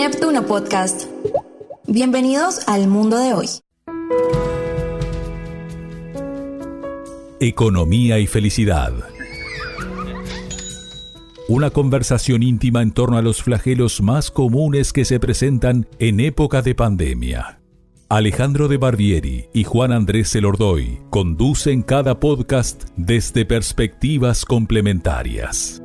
Neptuno Podcast. Bienvenidos al mundo de hoy. Economía y felicidad. Una conversación íntima en torno a los flagelos más comunes que se presentan en época de pandemia. Alejandro de Barbieri y Juan Andrés Elordoy conducen cada podcast desde perspectivas complementarias.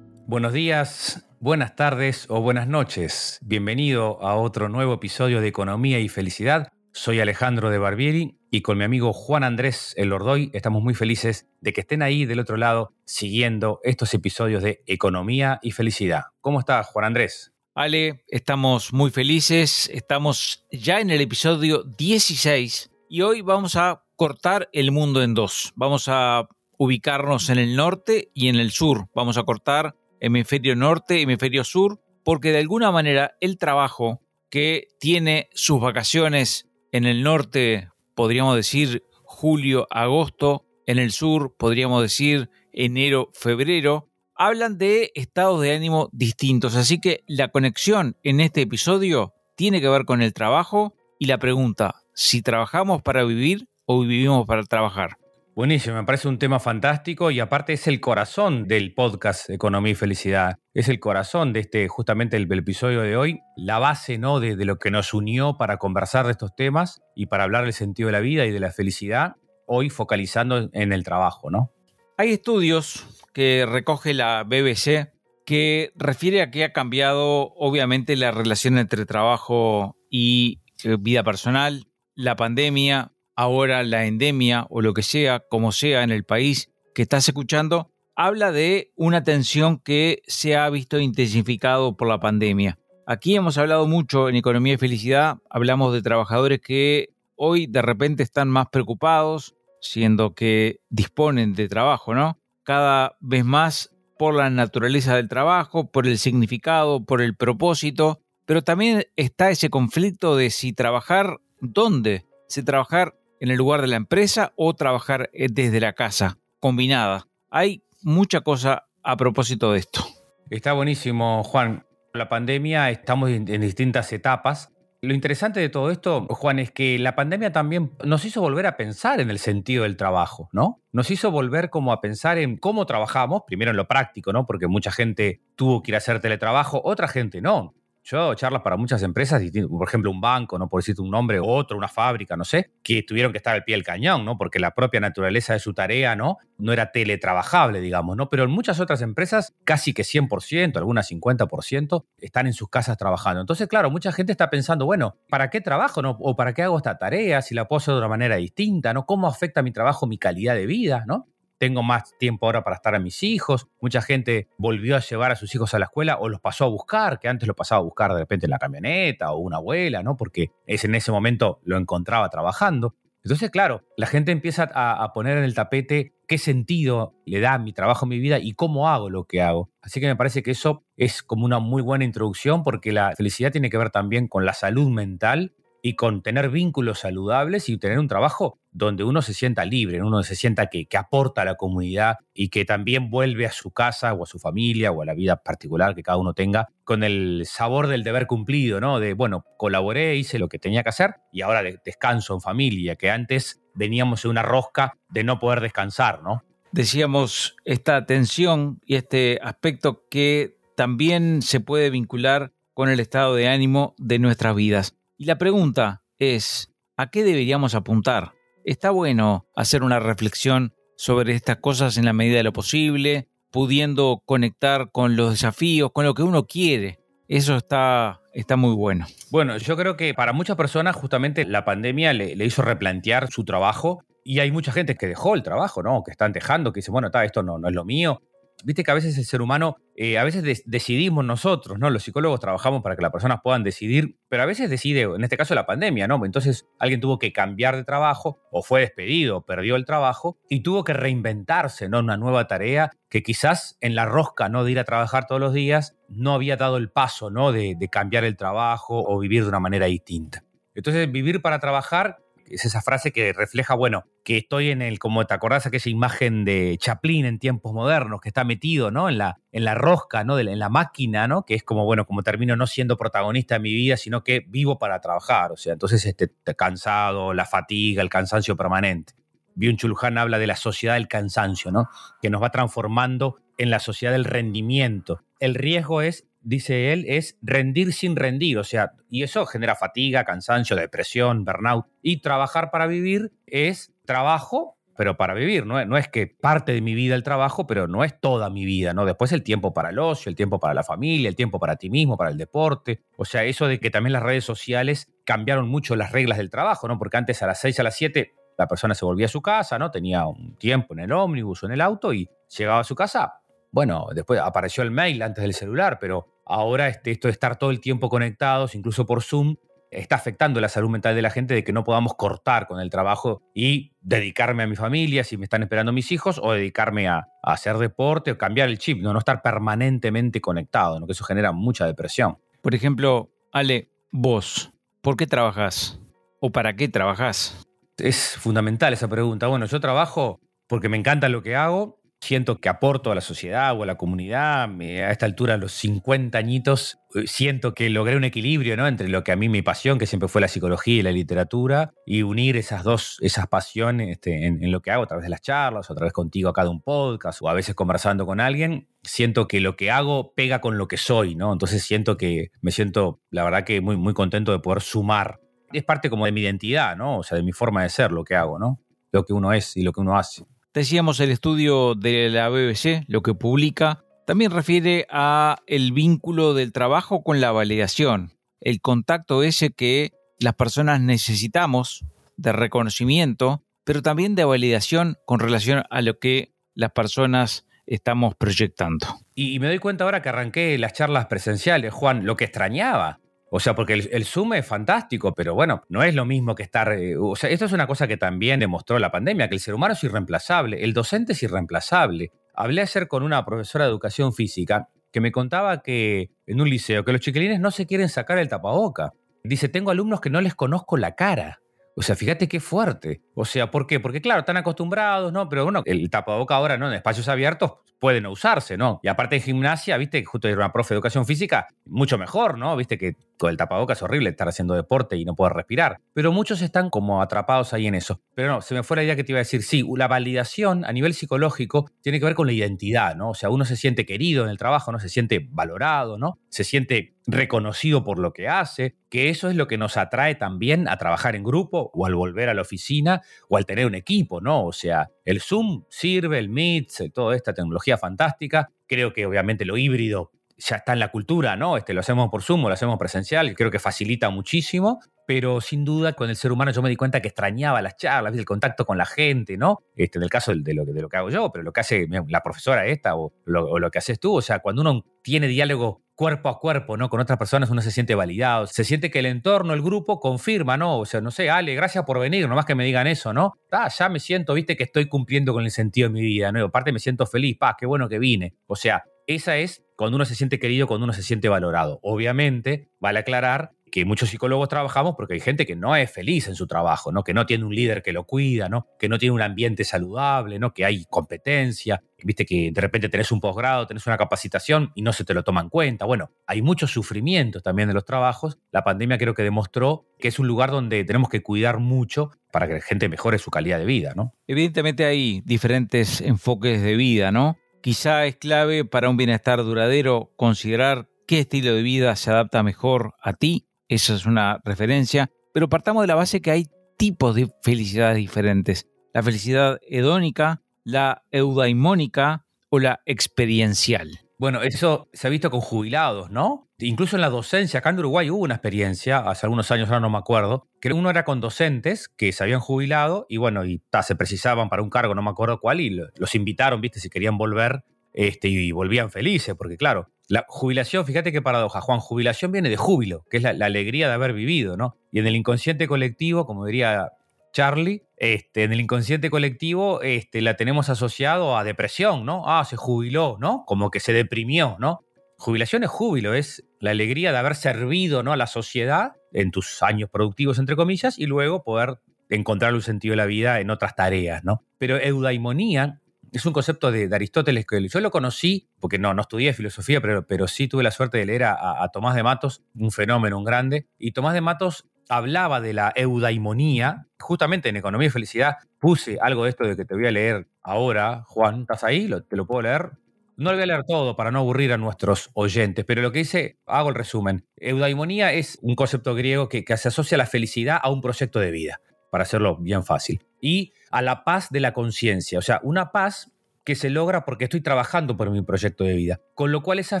Buenos días, buenas tardes o buenas noches. Bienvenido a otro nuevo episodio de Economía y Felicidad. Soy Alejandro de Barbieri y con mi amigo Juan Andrés Elordoy estamos muy felices de que estén ahí del otro lado siguiendo estos episodios de Economía y Felicidad. ¿Cómo estás, Juan Andrés? Ale, estamos muy felices, estamos ya en el episodio 16 y hoy vamos a cortar el mundo en dos. Vamos a ubicarnos en el norte y en el sur. Vamos a cortar hemisferio norte, hemisferio sur, porque de alguna manera el trabajo que tiene sus vacaciones en el norte, podríamos decir julio, agosto, en el sur podríamos decir enero, febrero, hablan de estados de ánimo distintos. Así que la conexión en este episodio tiene que ver con el trabajo y la pregunta, si trabajamos para vivir o vivimos para trabajar. Buenísimo, me parece un tema fantástico y aparte es el corazón del podcast Economía y Felicidad. Es el corazón de este, justamente el, episodio de hoy, la base ¿no? De, de, lo que nos unió para conversar de estos temas y para hablar del sentido de la vida y de la felicidad, hoy focalizando en el trabajo, ¿no? Hay estudios que recoge la BBC que refiere a que ha cambiado obviamente la relación entre trabajo y eh, vida personal, la pandemia, ahora la endemia o lo que sea, como sea en el país que estás escuchando, habla de una tensión que se ha visto intensificado por la pandemia. Aquí hemos hablado mucho en Economía y Felicidad, hablamos de trabajadores que hoy de repente están más preocupados, siendo que disponen de trabajo, ¿no? Cada vez más por la naturaleza del trabajo, por el significado, por el propósito, pero también está ese conflicto de si trabajar dónde, si trabajar en el lugar de la empresa o trabajar eh, desde la casa, combinada. Hay mucha cosa a propósito de esto. Está buenísimo, Juan. La pandemia estamos en distintas etapas. Lo interesante de todo esto, Juan, es que la pandemia también nos hizo volver a pensar en el sentido del trabajo, ¿no? Nos hizo volver como a pensar en cómo trabajamos, primero en lo práctico, ¿no? Porque mucha gente tuvo que ir a hacer teletrabajo, otra gente no. Yo he charlas para muchas empresas, por ejemplo, un banco, no por decirte un nombre, otro, una fábrica, no sé, que tuvieron que estar al pie del cañón, ¿no? Porque la propia naturaleza de su tarea, ¿no? No era teletrabajable, digamos, ¿no? Pero en muchas otras empresas, casi que 100%, algunas 50%, están en sus casas trabajando. Entonces, claro, mucha gente está pensando, bueno, ¿para qué trabajo? ¿O para qué hago esta tarea? Si la puedo hacer de una manera distinta, ¿no? ¿Cómo afecta mi trabajo mi calidad de vida, ¿no? Tengo más tiempo ahora para estar a mis hijos. Mucha gente volvió a llevar a sus hijos a la escuela o los pasó a buscar, que antes lo pasaba a buscar de repente en la camioneta o una abuela, ¿no? Porque es en ese momento lo encontraba trabajando. Entonces, claro, la gente empieza a, a, poner en el tapete qué sentido le da mi trabajo, mi vida y cómo hago lo que hago. Así que me parece que eso es como una muy buena introducción porque la felicidad tiene que ver también con la salud mental y con tener vínculos saludables y tener un trabajo donde uno se sienta libre, uno se sienta que, aporta a la comunidad y que también vuelve a su casa o a su familia o a la vida particular que cada uno tenga con el sabor del deber cumplido, ¿no? De, bueno, colaboré, hice lo que tenía que hacer y ahora descanso en familia, que antes veníamos en una rosca de no poder descansar, ¿no? Decíamos esta tensión y este aspecto que también se puede vincular con el estado de ánimo de nuestras vidas. Y la pregunta es, ¿a qué deberíamos apuntar? Está bueno hacer una reflexión sobre estas cosas en la medida de lo posible, pudiendo conectar con los desafíos, con lo que uno quiere. Eso está, está muy bueno. Bueno, yo creo que para muchas personas justamente la pandemia le, hizo replantear su trabajo y hay mucha gente que dejó el trabajo, ¿no? Que están dejando, que dice, bueno, está, esto no, no es lo mío. Viste que a veces el ser humano, eh, a veces decidimos nosotros, ¿no? Los psicólogos trabajamos para que las personas puedan decidir, pero a veces decide, en este caso la pandemia, ¿no? Entonces alguien tuvo que cambiar de trabajo, o fue despedido, perdió el trabajo, y tuvo que reinventarse, ¿no? Una nueva tarea que quizás en la rosca, ¿no? De ir a trabajar todos los días, no había dado el paso, ¿no? De, de cambiar el trabajo o vivir de una manera distinta. Entonces, vivir para trabajar es esa frase que refleja, bueno, que estoy en el, como te acordás, aquella imagen de Chaplin en tiempos modernos, que está metido, ¿no? En la, en la rosca, ¿no? en la máquina, ¿no? Que es como, bueno, como termino no siendo protagonista de mi vida, sino que vivo para trabajar. O sea, entonces este, cansado, la fatiga, el cansancio permanente. Byung-Chul Han habla de la sociedad del cansancio, ¿no? Que nos va transformando en la sociedad del rendimiento. El riesgo es dice él, es rendir sin rendir, o sea, y eso genera fatiga, cansancio, depresión, burnout. Y trabajar para vivir es trabajo, pero para vivir, no es, no es que parte de mi vida el trabajo, pero no es toda mi vida, ¿no? Después el tiempo para el ocio, el tiempo para la familia, el tiempo para ti mismo, para el deporte. O sea, eso de que también las redes sociales cambiaron mucho las reglas del trabajo, ¿no? Porque antes a las 6, a las 7 la persona se volvía a su casa, ¿no? Tenía un tiempo en el ómnibus o en el auto y llegaba a su casa. Bueno, después apareció el mail antes del celular, pero ahora este, esto de estar todo el tiempo conectados, incluso por Zoom, está afectando la salud mental de la gente de que no podamos cortar con el trabajo y dedicarme a mi familia si me están esperando mis hijos o dedicarme a, hacer deporte o cambiar el chip, ¿no? no estar permanentemente conectado, ¿no? que eso genera mucha depresión. Por ejemplo, Ale, vos, ¿por qué trabajas? ¿O para qué trabajas? Es fundamental esa pregunta. Bueno, yo trabajo porque me encanta lo que hago siento que aporto a la sociedad o a la comunidad. A esta altura, a los 50 añitos, eh, siento que logré un equilibrio ¿no? entre lo que a mí mi pasión, que siempre fue la psicología y la literatura, y unir esas dos, esas pasiones este, en, lo que hago a través de las charlas, o a través contigo acá de un podcast, o a veces conversando con alguien. Siento que lo que hago pega con lo que soy, ¿no? Entonces siento que me siento, la verdad que muy, muy contento de poder sumar. Es parte como de mi identidad, ¿no? O sea, de mi forma de ser lo que hago, ¿no? Lo que uno es y lo que uno hace. Decíamos el estudio de la BBC, lo que publica, también refiere a el vínculo del trabajo con la validación, el contacto ese que las personas necesitamos de reconocimiento, pero también de validación con relación a lo que las personas estamos proyectando. Y me doy cuenta ahora que arranqué las charlas presenciales, Juan, lo que extrañaba. O sea, porque el, Zoom es fantástico, pero bueno, no es lo mismo que estar... Eh, o sea, esto es una cosa que también demostró la pandemia, que el ser humano es irreemplazable, el docente es irreemplazable. Hablé ayer con una profesora de educación física que me contaba que en un liceo, que los chiquilines no se quieren sacar el tapaboca. Dice, tengo alumnos que no les conozco la cara. O sea, fíjate qué fuerte. O sea, ¿por qué? Porque claro, están acostumbrados, ¿no? Pero bueno, el tapaboca ahora, ¿no? En espacios abiertos puede no usarse, ¿no? Y aparte en gimnasia, viste, justo era una profe de educación física, mucho mejor, ¿no? Viste que con el tapabocas es horrible estar haciendo deporte y no poder respirar. Pero muchos están como atrapados ahí en eso. Pero no, se me fue la idea que te iba a decir, sí, la validación a nivel psicológico tiene que ver con la identidad, ¿no? O sea, uno se siente querido en el trabajo, ¿no? Se siente valorado, ¿no? Se siente reconocido por lo que hace, que eso es lo que nos atrae también a trabajar en grupo o al volver a la oficina o al tener un equipo, ¿no? O sea, el Zoom sirve, el Meet, toda esta tecnología fantástica. Creo que obviamente lo híbrido ya está en la cultura, ¿no? Este, lo hacemos por Zoom lo hacemos presencial, creo que facilita muchísimo, pero sin duda con el ser humano yo me di cuenta que extrañaba las charlas, el contacto con la gente, ¿no? Este, en el caso de lo, de lo que hago yo, pero lo que hace la profesora esta o lo, que haces tú, o sea, cuando uno tiene diálogo cuerpo a cuerpo, ¿no? Con otras personas uno se siente validado, se siente que el entorno, el grupo confirma, ¿no? O sea, no sé, Ale, gracias por venir, nomás que me digan eso, ¿no? Ah, ya me siento, viste, que estoy cumpliendo con el sentido de mi vida, ¿no? aparte me siento feliz, pa, qué bueno que vine. O sea, esa es cuando uno se siente querido, cuando uno se siente valorado. Obviamente, vale aclarar que muchos psicólogos trabajamos porque hay gente que no es feliz en su trabajo, ¿no? que no tiene un líder que lo cuida, ¿no? que no tiene un ambiente saludable, ¿no? que hay competencia, viste que de repente tenés un posgrado, tenés una capacitación y no se te lo toma en cuenta. Bueno, hay mucho sufrimiento también de los trabajos. La pandemia creo que demostró que es un lugar donde tenemos que cuidar mucho para que la gente mejore su calidad de vida, ¿no? Evidentemente hay diferentes enfoques de vida, ¿no? Quizá es clave para un bienestar duradero considerar qué estilo de vida se adapta mejor a ti. Esa es una referencia. Pero partamos de la base que hay tipos de felicidades diferentes. La felicidad hedónica, la eudaimónica o la experiencial. Bueno, eso se ha visto con jubilados, ¿no? Incluso en la docencia, acá en Uruguay hubo una experiencia, hace algunos años, ahora no me acuerdo, que uno era con docentes que se habían jubilado y bueno, y se precisaban para un cargo, no me acuerdo cuál, y los invitaron, viste, si querían volver, este, y volvían felices, porque claro, la jubilación, fíjate qué paradoja, Juan, jubilación viene de júbilo, que es la, alegría de haber vivido, ¿no? Y en el inconsciente colectivo, como diría Charlie, este, en el inconsciente colectivo este, la tenemos asociado a depresión, ¿no? Ah, se jubiló, ¿no? Como que se deprimió, ¿no? Jubilación es júbilo, es la alegría de haber servido ¿no? a la sociedad en tus años productivos, entre comillas, y luego poder encontrar un sentido de la vida en otras tareas, ¿no? Pero eudaimonía es un concepto de, Aristóteles que yo lo conocí, porque no, no estudié filosofía, pero, pero sí tuve la suerte de leer a, Tomás de Matos, un fenómeno, un grande. Y Tomás de Matos hablaba de la eudaimonía, justamente en Economía y Felicidad puse algo de esto de que te voy a leer ahora, Juan, ¿estás ahí? ¿Te lo puedo leer? No lo voy a leer todo para no aburrir a nuestros oyentes, pero lo que dice, hago el resumen. Eudaimonía es un concepto griego que, que se asocia a la felicidad a un proyecto de vida, para hacerlo bien fácil. Y a la paz de la conciencia, o sea, una paz que se logra porque estoy trabajando por mi proyecto de vida. Con lo cual esa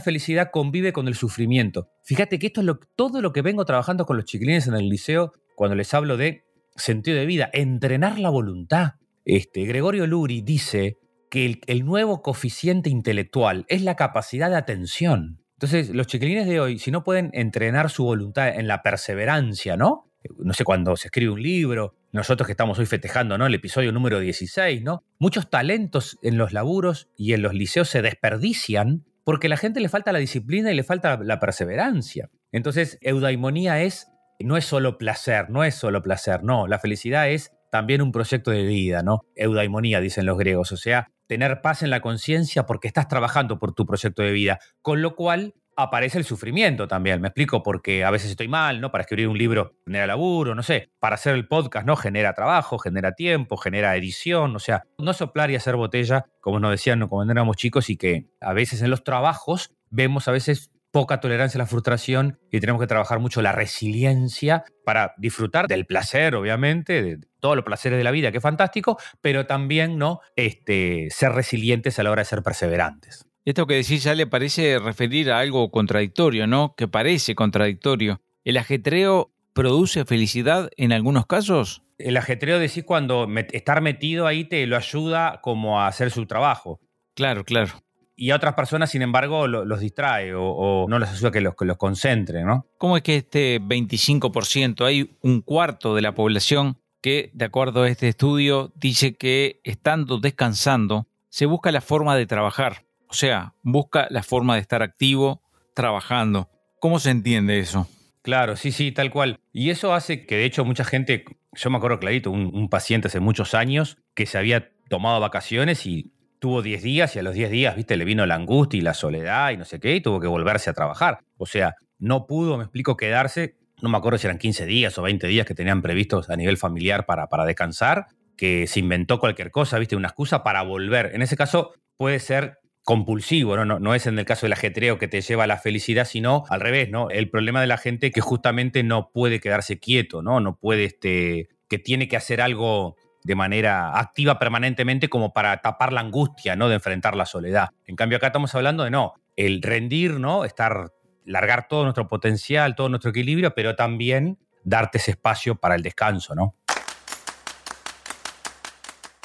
felicidad convive con el sufrimiento. Fíjate que esto es todo lo que vengo trabajando con los chiquilines en el liceo cuando les hablo de sentido de vida, entrenar la voluntad. Este, Gregorio Luri dice que el, el nuevo coeficiente intelectual es la capacidad de atención. Entonces, los chiquilines de hoy, si no pueden entrenar su voluntad en la perseverancia, ¿no? No sé, cuando se escribe un libro, nosotros que estamos hoy festejando, ¿no? El episodio número 16, ¿no? Muchos talentos en los laburos y en los liceos se desperdician porque a la gente le falta la disciplina y le falta la perseverancia. Entonces, eudaimonía es, no es solo placer, no es solo placer, no, la felicidad es también un proyecto de vida, ¿no? Eudaimonía, dicen los griegos, o sea, tener paz en la conciencia porque estás trabajando por tu proyecto de vida, con lo cual aparece el sufrimiento también. Me explico, porque a veces estoy mal, ¿no? Para escribir un libro genera laburo, no sé. Para hacer el podcast, ¿no? Genera trabajo, genera tiempo, genera edición. O sea, no soplar y hacer botella, como nos decían cuando éramos chicos, y que a veces en los trabajos vemos a veces poca tolerancia a la frustración y tenemos que trabajar mucho la resiliencia para disfrutar del placer, obviamente, de todos los placeres de la vida, que es fantástico, pero también no este, ser resilientes a la hora de ser perseverantes. Esto que decís ya le parece referir a algo contradictorio, ¿no? Que parece contradictorio. ¿El ajetreo produce felicidad en algunos casos? El ajetreo decís cuando estar metido ahí te lo ayuda como a hacer su trabajo. Claro, claro. Y a otras personas, sin embargo, los distrae o, no les ayuda que los, que los concentren, ¿no? ¿Cómo es que este 25%, hay un cuarto de la población que, de acuerdo a este estudio, dice que estando descansando, se busca la forma de trabajar. O sea, busca la forma de estar activo, trabajando. ¿Cómo se entiende eso? Claro, sí, sí, tal cual. Y eso hace que de hecho mucha gente, yo me acuerdo clarito, un, paciente hace muchos años que se había tomado vacaciones y tuvo 10 días y a los 10 días, viste, le vino la angustia y la soledad y no sé qué y tuvo que volverse a trabajar. O sea, no pudo, me explico, quedarse, no me acuerdo si eran 15 días o 20 días que tenían previstos a nivel familiar para, para descansar, que se inventó cualquier cosa, viste, una excusa para volver. En ese caso puede ser compulsivo, ¿no? ¿no? No, es en el caso del ajetreo que te lleva a la felicidad, sino al revés, ¿no? El problema de la gente que justamente no puede quedarse quieto, ¿no? No puede, este, que tiene que hacer algo de manera activa permanentemente como para tapar la angustia, ¿no? De enfrentar la soledad. En cambio, acá estamos hablando de no, el rendir, ¿no? Estar, largar todo nuestro potencial, todo nuestro equilibrio, pero también darte ese espacio para el descanso, ¿no?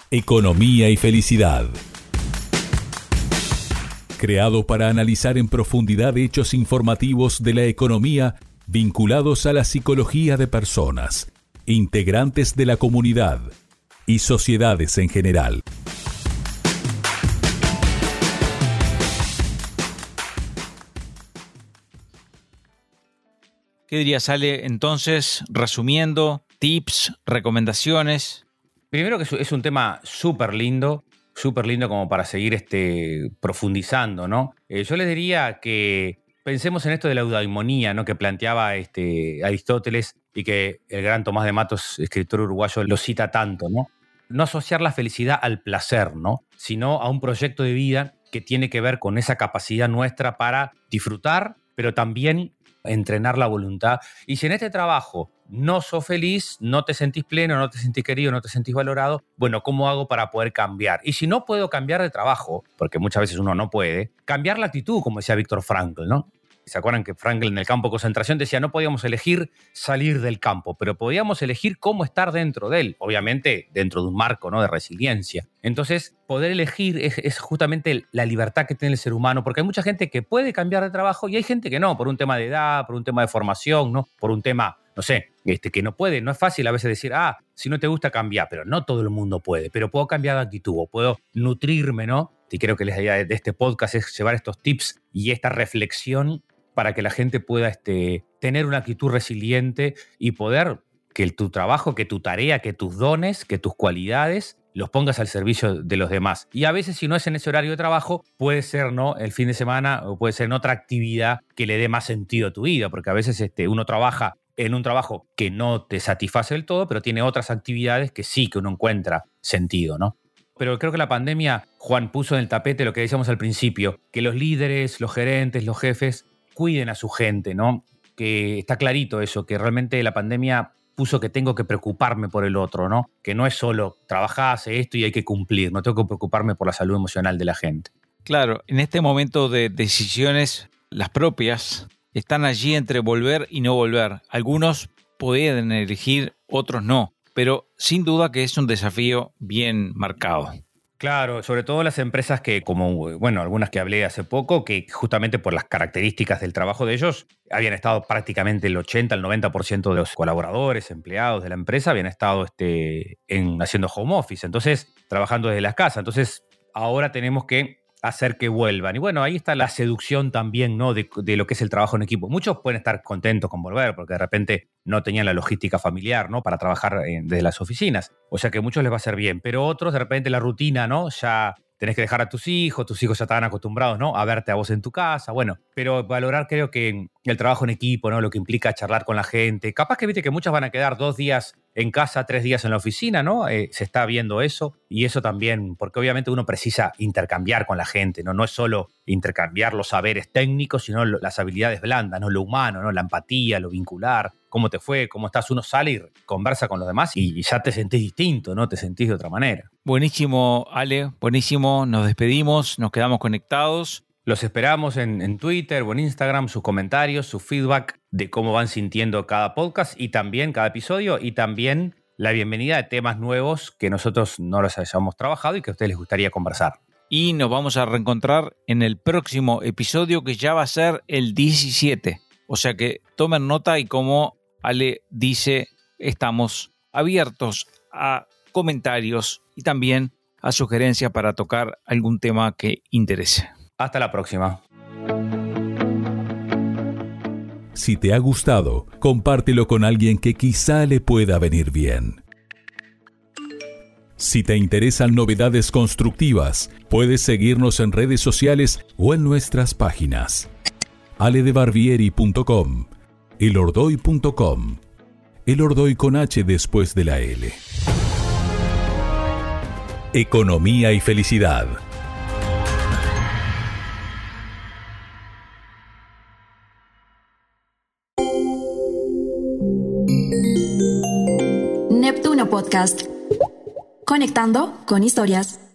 Economía y felicidad creado para analizar en profundidad hechos informativos de la economía vinculados a la psicología de personas, integrantes de la comunidad y sociedades en general. ¿Qué diría, Sale? Entonces, resumiendo, tips, recomendaciones. Primero que es un tema súper lindo súper lindo como para seguir este, profundizando, ¿no? Eh, yo les diría que pensemos en esto de la eudaimonía, ¿no? Que planteaba este, Aristóteles y que el gran Tomás de Matos, escritor uruguayo, lo cita tanto, ¿no? No asociar la felicidad al placer, ¿no? Sino a un proyecto de vida que tiene que ver con esa capacidad nuestra para disfrutar, pero también entrenar la voluntad. Y si en este trabajo no sos feliz, no te sentís pleno, no te sentís querido, no te sentís valorado, bueno, ¿cómo hago para poder cambiar? Y si no puedo cambiar de trabajo, porque muchas veces uno no puede, cambiar la actitud, como decía Víctor Frankl, ¿no? ¿Se acuerdan que Franklin en el campo de concentración decía no podíamos elegir salir del campo, pero podíamos elegir cómo estar dentro de él? Obviamente dentro de un marco ¿no? de resiliencia. Entonces, poder elegir es, justamente la libertad que tiene el ser humano, porque hay mucha gente que puede cambiar de trabajo y hay gente que no, por un tema de edad, por un tema de formación, ¿no? por un tema, no sé, este, que no puede. No es fácil a veces decir, ah, si no te gusta cambiar, pero no todo el mundo puede, pero puedo cambiar de actitud o puedo nutrirme, ¿no? Y creo que la idea de este podcast es llevar estos tips y esta reflexión para que la gente pueda este, tener una actitud resiliente y poder que tu trabajo, que tu tarea, que tus dones, que tus cualidades los pongas al servicio de los demás. Y a veces si no es en ese horario de trabajo, puede ser no el fin de semana o puede ser en otra actividad que le dé más sentido a tu vida, porque a veces este, uno trabaja en un trabajo que no te satisface del todo, pero tiene otras actividades que sí que uno encuentra sentido, ¿no? Pero creo que la pandemia, Juan, puso en el tapete lo que decíamos al principio, que los líderes, los gerentes, los jefes cuiden a su gente, ¿no? Que está clarito eso, que realmente la pandemia puso que tengo que preocuparme por el otro, ¿no? Que no es solo trabajar, hace esto y hay que cumplir, no tengo que preocuparme por la salud emocional de la gente. Claro, en este momento de decisiones, las propias, están allí entre volver y no volver. Algunos pueden elegir, otros no, pero sin duda que es un desafío bien marcado. Claro, sobre todo las empresas que, como, bueno, algunas que hablé hace poco, que justamente por las características del trabajo de ellos, habían estado prácticamente el 80, el 90% de los colaboradores, empleados de la empresa, habían estado este, en, haciendo home office, entonces, trabajando desde las casas. Entonces, ahora tenemos que hacer que vuelvan. Y bueno, ahí está la seducción también, ¿no? De, lo que es el trabajo en equipo. Muchos pueden estar contentos con volver porque de repente no tenían la logística familiar, ¿no? Para trabajar desde las oficinas. O sea que a muchos les va a ser bien. Pero otros, de repente, la rutina, ¿no? Ya tenés que dejar a tus hijos, tus hijos ya estaban acostumbrados, ¿no? A verte a vos en tu casa, bueno, pero valorar creo que el trabajo en equipo, ¿no? Lo que implica charlar con la gente. Capaz que viste que muchas van a quedar dos días en casa, tres días en la oficina, ¿no? Eh, se está viendo eso y eso también, porque obviamente uno precisa intercambiar con la gente, ¿no? No es solo intercambiar los saberes técnicos, sino las habilidades blandas, ¿no? Lo humano, ¿no? La empatía, lo vincular, cómo te fue, cómo estás. Uno sale y conversa con los demás y ya te sentís distinto, ¿no? Te sentís de otra manera. Buenísimo, Ale, buenísimo. Nos despedimos, nos quedamos conectados. Los esperamos en, Twitter o en Instagram, sus comentarios, su feedback de cómo van sintiendo cada podcast y también cada episodio y también la bienvenida de temas nuevos que nosotros no los hayamos trabajado y que a ustedes les gustaría conversar. Y nos vamos a reencontrar en el próximo episodio que ya va a ser el 17. O sea que tomen nota y como Ale dice, estamos abiertos a comentarios y también a sugerencias para tocar algún tema que interese. Hasta la próxima. Si te ha gustado, compártelo con alguien que quizá le pueda venir bien. Si te interesan novedades constructivas, puedes seguirnos en redes sociales o en nuestras páginas. aledebarbieri.com elordoy.com. El Ordoy con H después de la L. Economía y felicidad. Neptuno Podcast. Conectando con historias.